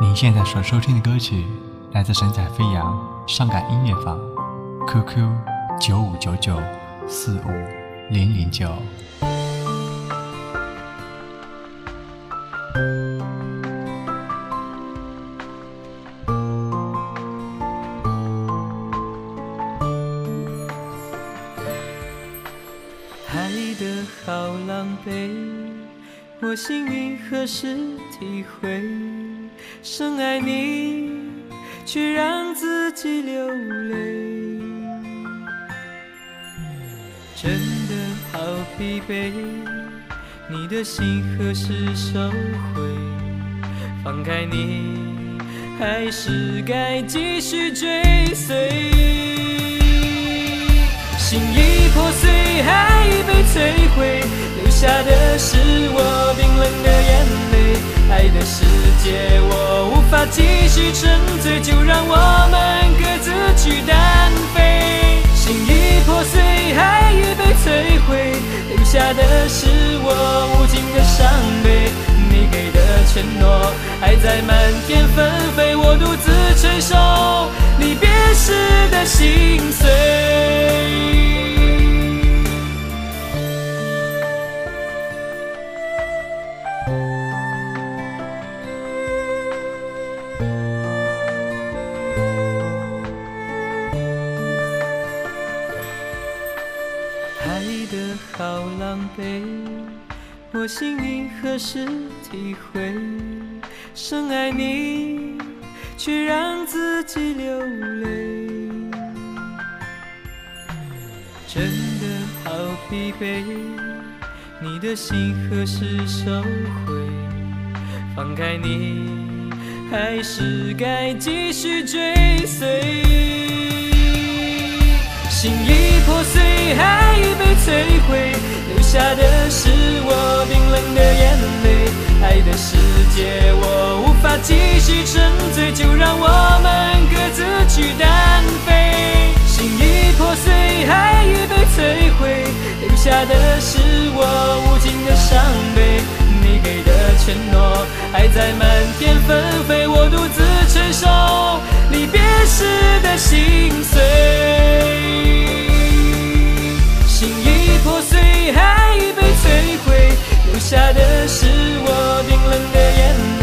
您现在所收听的歌曲来自神采飞扬伤感音乐坊，QQ 九五九九四五零零九。爱的好狼狈，我心里何时体会？深爱你，却让自己流泪，真的好疲惫。你的心何时收回？放开你，还是该继续追随？心已破碎，爱已被摧毁，留下的是我。的世界我无法继续沉醉，就让我们各自去单飞。心已破碎，爱已被摧毁，留下的是我无尽的伤悲。你给的承诺还在漫天纷飞，我独自承受离别时的心碎。好狼狈，我心里何时体会？深爱你，却让自己流泪，真的好疲惫。你的心何时收回？放开你，还是该继续追随？心已破碎，爱已被摧，下的是我冰冷的眼泪。爱的世界我无法继续沉醉，就让我们各自去单飞。心已破碎，爱已被摧毁，留下的是我无尽的伤悲。你给的承诺还在漫天纷飞，我独自承受离别时的心碎。的是我冰冷的眼泪。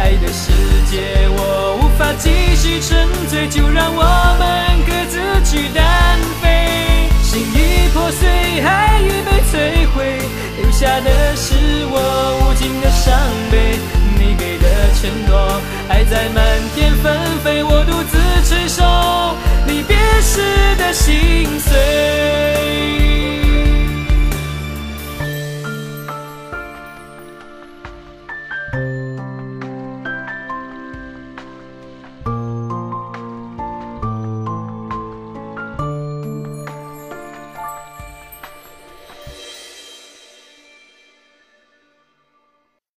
爱的世界我无法继续沉醉，就让我们各自去单飞。心已破碎，爱已被摧毁，留下的是我无尽的伤悲。你给的承诺还在漫天飞，